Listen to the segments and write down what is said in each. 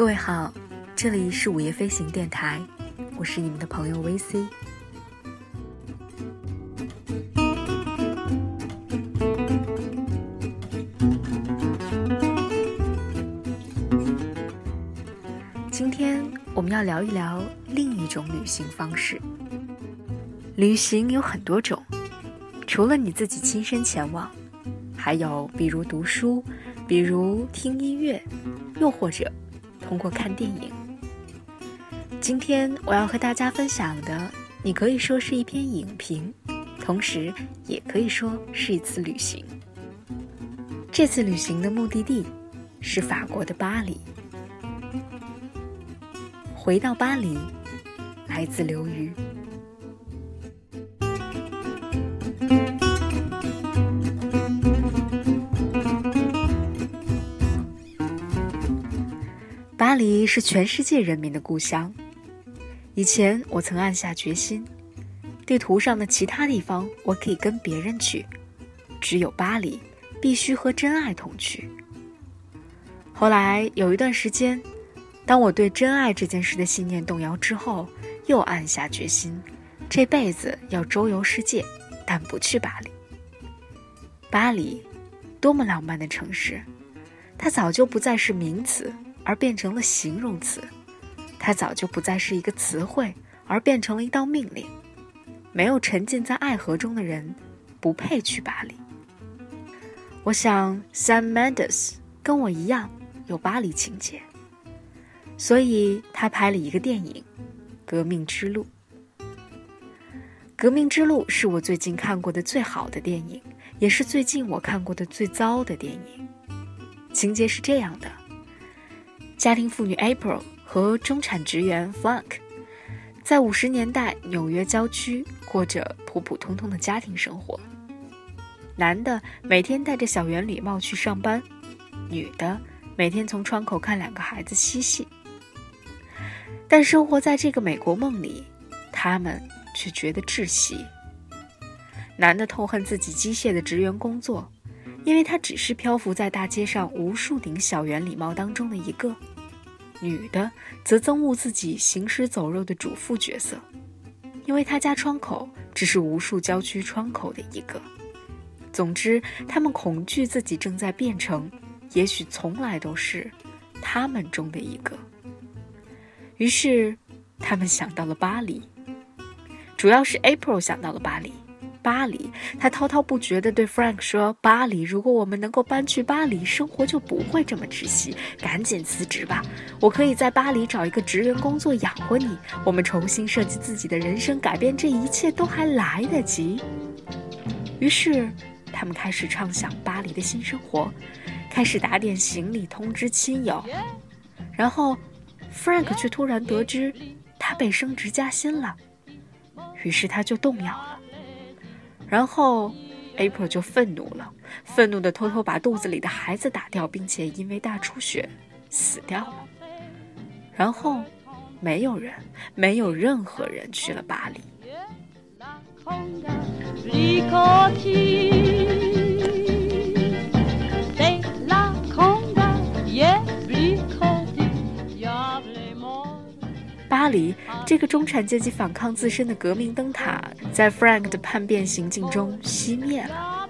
各位好，这里是午夜飞行电台，我是你们的朋友 VC。今天我们要聊一聊另一种旅行方式。旅行有很多种，除了你自己亲身前往，还有比如读书，比如听音乐，又或者通过看电影。今天我要和大家分享的，你可以说是一篇影评，同时也可以说是一次旅行。这次旅行的目的地是法国的巴黎。回到巴黎，来自刘瑜。黎是全世界人民的故乡。以前我曾暗下决心，地图上的其他地方我可以跟别人去，只有巴黎必须和真爱同去。后来有一段时间，当我对真爱这件事的信念动摇之后，又暗下决心，这辈子要周游世界，但不去巴黎。巴黎，多么浪漫的城市！它早就不再是名词，而变成了形容词；它早就不再是一个词汇，而变成了一道命令。没有沉浸在爱河中的人，不配去巴黎。我想，Sam Mendes 跟我一样有巴黎情节，所以他拍了一个电影《革命之路》。《革命之路》是我最近看过的最好的电影。也是最近我看过的最糟的电影。情节是这样的：家庭妇女 April 和中产职员 Frank 在五十年代纽约郊区过着普普通通的家庭生活。男的每天戴着小圆礼帽去上班，女的每天从窗口看两个孩子嬉戏。但生活在这个美国梦里，他们却觉得窒息。男的痛恨自己机械的职员工作，因为他只是漂浮在大街上无数顶小圆礼帽当中的一个；女的则憎恶自己行尸走肉的主妇角色，因为她家窗口只是无数郊区窗口的一个。总之，他们恐惧自己正在变成，也许从来都是他们中的一个。于是，他们想到了巴黎，主要是 April 想到了巴黎。巴黎，他滔滔不绝地对 Frank 说：“巴黎，如果我们能够搬去巴黎，生活就不会这么窒息。赶紧辞职吧，我可以在巴黎找一个职员工作养活你。我们重新设计自己的人生，改变这一切都还来得及。”于是，他们开始畅想巴黎的新生活，开始打点行李，通知亲友。然后，Frank 却突然得知他被升职加薪了，于是他就动摇了。然后，April 就愤怒了，愤怒的偷偷把肚子里的孩子打掉，并且因为大出血死掉了。然后，没有人，没有任何人去了巴黎。巴黎这个中产阶级反抗自身的革命灯塔，在 Frank 的叛变行径中熄灭了。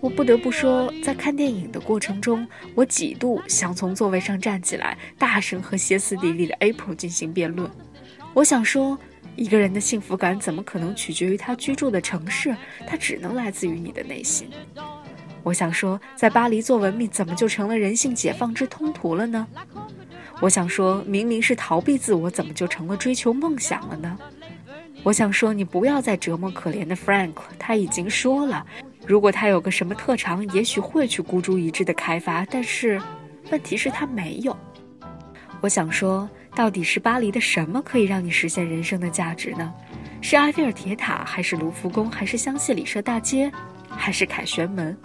我不得不说，在看电影的过程中，我几度想从座位上站起来，大声和歇斯底里的 April 进行辩论。我想说，一个人的幸福感怎么可能取决于他居住的城市？它只能来自于你的内心。我想说，在巴黎做文秘，怎么就成了人性解放之通途了呢？我想说，明明是逃避自我，怎么就成了追求梦想了呢？我想说，你不要再折磨可怜的 Frank。他已经说了，如果他有个什么特长，也许会去孤注一掷的开发。但是，问题是，他没有。我想说，到底是巴黎的什么可以让你实现人生的价值呢？是埃菲尔铁塔，还是卢浮宫，还是香榭里舍大街，还是凯旋门？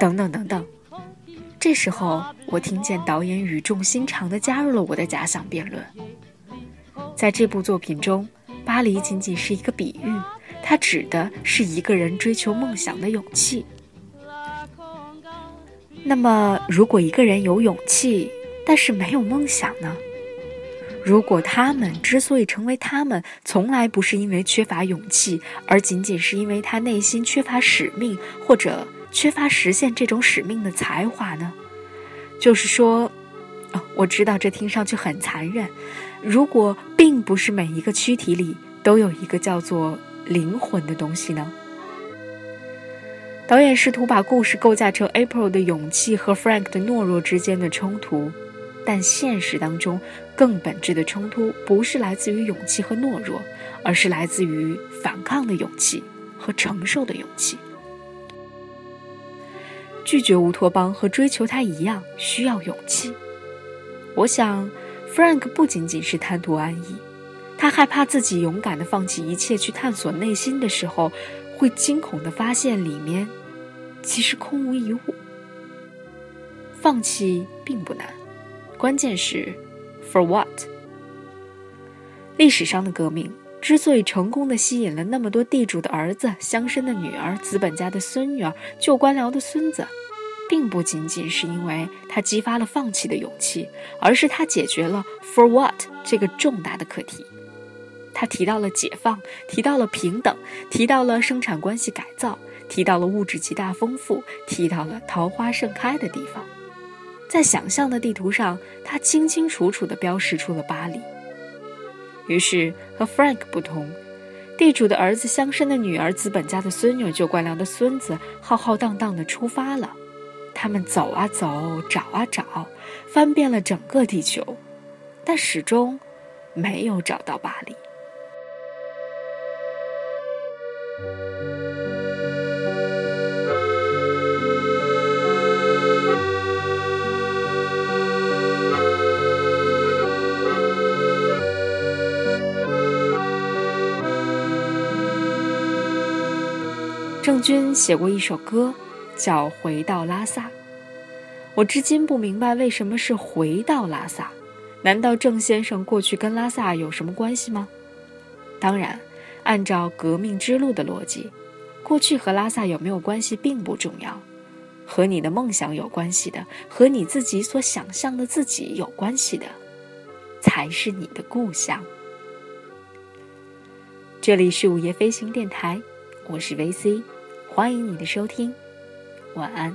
等等等等，这时候，我听见导演语重心长地加入了我的假想辩论。在这部作品中，巴黎仅仅是一个比喻，它指的是一个人追求梦想的勇气。那么，如果一个人有勇气，但是没有梦想呢？如果他们之所以成为他们，从来不是因为缺乏勇气，而仅仅是因为他内心缺乏使命，或者缺乏实现这种使命的才华呢？就是说，哦，我知道这听上去很残忍。如果并不是每一个躯体里都有一个叫做灵魂的东西呢？导演试图把故事构架成 April 的勇气和 Frank 的懦弱之间的冲突，但现实当中更本质的冲突不是来自于勇气和懦弱，而是来自于反抗的勇气和承受的勇气。拒绝乌托邦和追求它一样需要勇气。我想，Frank 不仅仅是贪图安逸，他害怕自己勇敢地放弃一切去探索内心的时候，会惊恐地发现里面。其实空无一物，放弃并不难，关键是 for what。历史上的革命之所以成功的吸引了那么多地主的儿子、乡绅的女儿、资本家的孙女儿、旧官僚的孙子，并不仅仅是因为他激发了放弃的勇气，而是他解决了 for what 这个重大的课题。他提到了解放，提到了平等，提到了生产关系改造。提到了物质极大丰富，提到了桃花盛开的地方，在想象的地图上，他清清楚楚地标识出了巴黎。于是和 Frank 不同，地主的儿子、乡绅的女儿、资本家的孙女、旧官僚的孙子，浩浩荡荡地出发了。他们走啊走，找啊找，翻遍了整个地球，但始终没有找到巴黎。郑钧写过一首歌，叫《回到拉萨》。我至今不明白为什么是回到拉萨？难道郑先生过去跟拉萨有什么关系吗？当然，按照革命之路的逻辑，过去和拉萨有没有关系并不重要。和你的梦想有关系的，和你自己所想象的自己有关系的，才是你的故乡。这里是午夜飞行电台，我是 VC。欢迎你的收听，晚安。